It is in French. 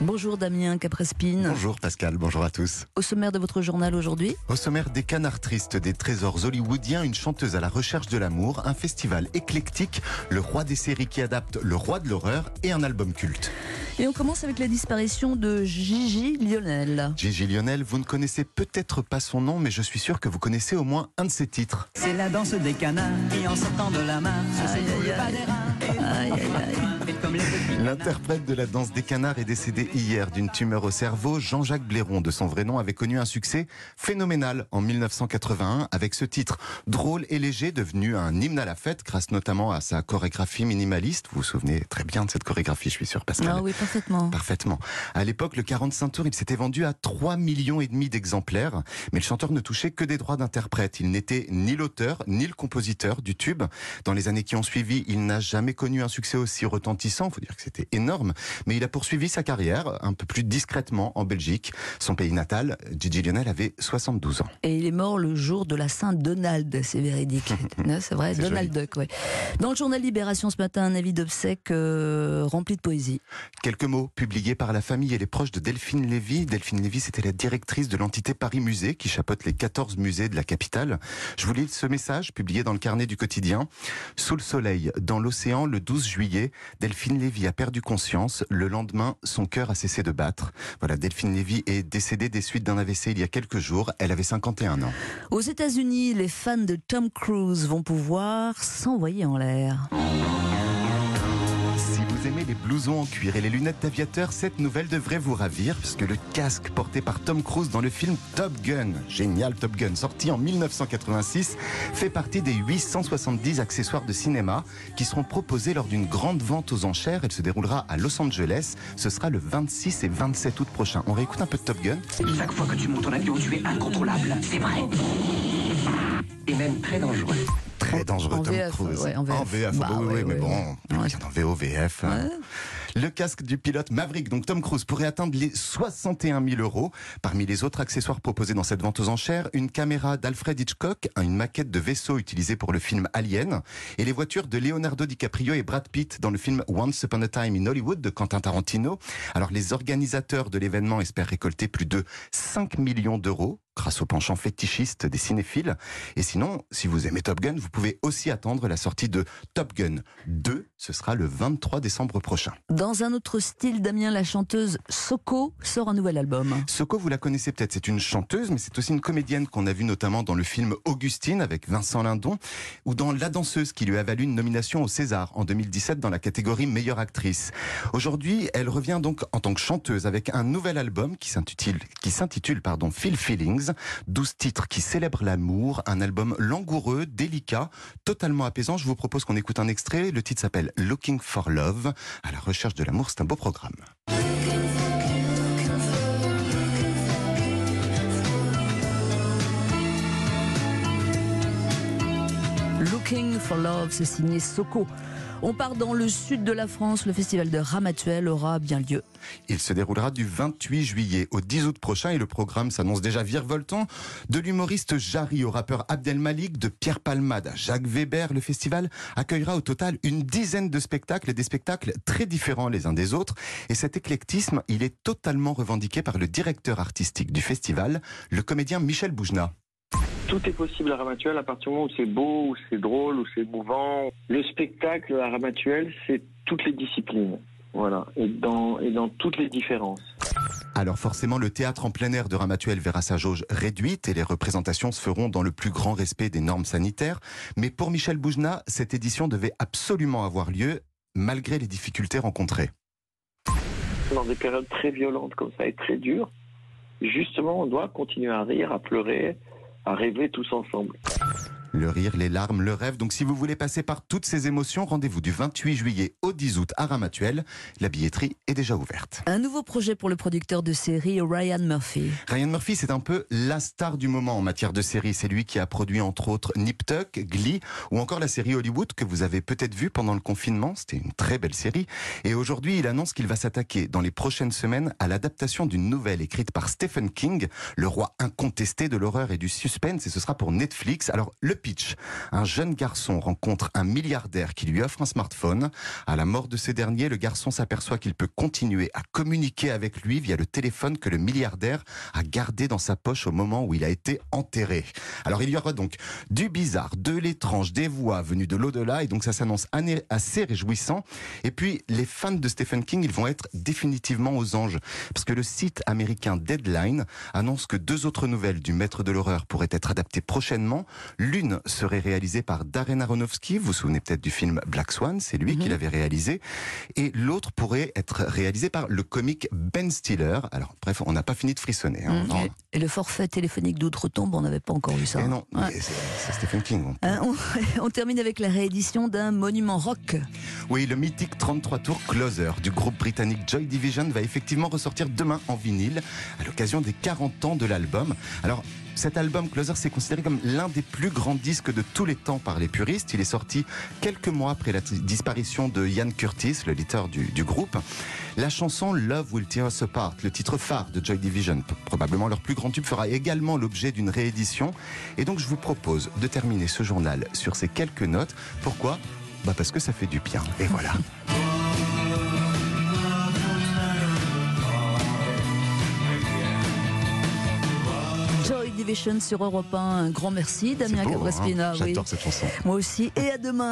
Bonjour Damien Caprespine. Bonjour Pascal, bonjour à tous. Au sommaire de votre journal aujourd'hui? Au sommaire des canards tristes, des trésors hollywoodiens, une chanteuse à la recherche de l'amour, un festival éclectique, le roi des séries qui adapte le roi de l'horreur et un album culte. Et on commence avec la disparition de Gigi Lionel. Gigi Lionel, vous ne connaissez peut-être pas son nom, mais je suis sûr que vous connaissez au moins un de ses titres. C'est la danse des canards qui en sortant de la main se Aïe, aïe, aïe. Aïe. L'interprète de la danse des canards est décédé hier d'une tumeur au cerveau. Jean-Jacques Blairon, de son vrai nom, avait connu un succès phénoménal en 1981 avec ce titre drôle et léger, devenu un hymne à la fête grâce notamment à sa chorégraphie minimaliste. Vous vous souvenez très bien de cette chorégraphie, je suis sûr, Pascal. Ah oui, parfaitement. Parfaitement. À l'époque, le 45 tours, il s'était vendu à 3 millions et demi d'exemplaires, mais le chanteur ne touchait que des droits d'interprète. Il n'était ni l'auteur ni le compositeur du tube. Dans les années qui ont suivi, il n'a jamais connu un succès aussi retentissant. Il faut dire que c'était énorme, mais il a poursuivi sa carrière un peu plus discrètement en Belgique, son pays natal. Gigi Lionel avait 72 ans. Et il est mort le jour de la Saint-Donald, c'est véridique. C'est vrai, Donald Duck, ouais. Dans le journal Libération ce matin, un avis d'obsèques euh, rempli de poésie. Quelques mots publiés par la famille et les proches de Delphine Lévy. Delphine Lévy, c'était la directrice de l'entité Paris Musée qui chapeaute les 14 musées de la capitale. Je vous lis ce message publié dans le carnet du quotidien. Sous le soleil, dans l'océan, le 12 juillet, Delphine Lévy a perdu conscience. Le lendemain, son cœur a cessé de battre. Voilà, Delphine Lévy est décédée des suites d'un AVC il y a quelques jours. Elle avait 51 ans. Aux États-Unis, les fans de Tom Cruise vont pouvoir s'envoyer en l'air. Aimez les blousons en cuir et les lunettes d'aviateur, cette nouvelle devrait vous ravir puisque le casque porté par Tom Cruise dans le film Top Gun, génial Top Gun, sorti en 1986, fait partie des 870 accessoires de cinéma qui seront proposés lors d'une grande vente aux enchères. Elle se déroulera à Los Angeles. Ce sera le 26 et 27 août prochain. On réécoute un peu de Top Gun. Chaque fois que tu montes en avion, tu es incontrôlable. C'est vrai. Et même très dangereux. Très dangereux en Tom VF, Cruise. ouais, en VF. bah, Bah, oui, ouais, oui, mais bon, Ouais. en a en VO, VF. hein. Le casque du pilote Maverick, donc Tom Cruise, pourrait atteindre les 61 000 euros. Parmi les autres accessoires proposés dans cette vente aux enchères, une caméra d'Alfred Hitchcock, une maquette de vaisseau utilisée pour le film Alien, et les voitures de Leonardo DiCaprio et Brad Pitt dans le film Once Upon a Time in Hollywood de Quentin Tarantino. Alors les organisateurs de l'événement espèrent récolter plus de 5 millions d'euros grâce au penchant fétichiste des cinéphiles. Et sinon, si vous aimez Top Gun, vous pouvez aussi attendre la sortie de Top Gun 2. Ce sera le 23 décembre prochain. Dans un autre style, Damien, la chanteuse Soko sort un nouvel album. Soko, vous la connaissez peut-être, c'est une chanteuse, mais c'est aussi une comédienne qu'on a vue notamment dans le film Augustine avec Vincent Lindon, ou dans La danseuse qui lui a valu une nomination au César en 2017 dans la catégorie meilleure actrice. Aujourd'hui, elle revient donc en tant que chanteuse avec un nouvel album qui s'intitule, qui s'intitule pardon, Feel Feelings, 12 titres qui célèbrent l'amour, un album langoureux, délicat, totalement apaisant. Je vous propose qu'on écoute un extrait. Le titre s'appelle Looking for Love. À la recherche de l'amour, c'est un beau programme. Looking for Love, c'est signé Soko. On part dans le sud de la France. Le festival de Ramatuel aura bien lieu. Il se déroulera du 28 juillet au 10 août prochain et le programme s'annonce déjà virevoltant. De l'humoriste Jarry au rappeur Abdel Malik, de Pierre Palmade à Jacques Weber, le festival accueillera au total une dizaine de spectacles des spectacles très différents les uns des autres. Et cet éclectisme, il est totalement revendiqué par le directeur artistique du festival, le comédien Michel Boujna. Tout est possible à Ramatuel à partir du moment où c'est beau, où c'est drôle, où c'est mouvant. Le spectacle à Ramatuel, c'est toutes les disciplines. Voilà. Et dans, et dans toutes les différences. Alors forcément, le théâtre en plein air de Ramatuel verra sa jauge réduite et les représentations se feront dans le plus grand respect des normes sanitaires. Mais pour Michel Boujna, cette édition devait absolument avoir lieu malgré les difficultés rencontrées. Dans des périodes très violentes comme ça et très dures, justement, on doit continuer à rire, à pleurer, à rêver tous ensemble. Le rire, les larmes, le rêve. Donc si vous voulez passer par toutes ces émotions, rendez-vous du 28 juillet au 10 août à Ramatuel. La billetterie est déjà ouverte. Un nouveau projet pour le producteur de série Ryan Murphy. Ryan Murphy, c'est un peu la star du moment en matière de série. C'est lui qui a produit entre autres Nip Tuck, Glee ou encore la série Hollywood que vous avez peut-être vue pendant le confinement. C'était une très belle série. Et aujourd'hui, il annonce qu'il va s'attaquer dans les prochaines semaines à l'adaptation d'une nouvelle écrite par Stephen King, le roi incontesté de l'horreur et du suspense. Et ce sera pour Netflix. Alors, le pitch. Un jeune garçon rencontre un milliardaire qui lui offre un smartphone. À la mort de ce dernier, le garçon s'aperçoit qu'il peut continuer à communiquer avec lui via le téléphone que le milliardaire a gardé dans sa poche au moment où il a été enterré. Alors il y aura donc du bizarre, de l'étrange, des voix venues de l'au-delà et donc ça s'annonce assez réjouissant. Et puis les fans de Stephen King, ils vont être définitivement aux anges parce que le site américain Deadline annonce que deux autres nouvelles du maître de l'horreur pourraient être adaptées prochainement. L'une serait réalisée par Darren Aronofsky, vous vous souvenez peut-être du film Black Swan, c'est lui qui mhm. l'avait réalisé, et l'autre pourrait être réalisée par le comique Ben Stiller. Alors bref, on n'a pas fini de frissonner. Hein. Mhm. et, le forfait téléphonique d'outre-tombe, on n'avait pas encore vu ça. Et non, c'est Stephen King. Hein, on, termine avec la réédition d'un monument rock. Oui, le mythique 33 tours Closer du groupe britannique Joy Division va effectivement ressortir demain en vinyle à l'occasion des 40 ans de l'album. Alors, cet album Closer, c'est considéré comme l'un des plus grands disques de tous les temps par les puristes. Il est sorti quelques mois après la disparition de Ian Curtis, le leader du, du groupe. La chanson Love Will Tear Us Apart, le titre phare de Joy Division, probablement leur plus grand tube, fera également l'objet d'une réédition. Et donc je vous propose de terminer ce journal sur ces quelques notes. Pourquoi? Bah Parce que ça fait du bien. Et voilà. sur Europe 1. Un grand merci, Damien Cabrespina. Hein J'adore cette chanson. Moi aussi. Et à demain.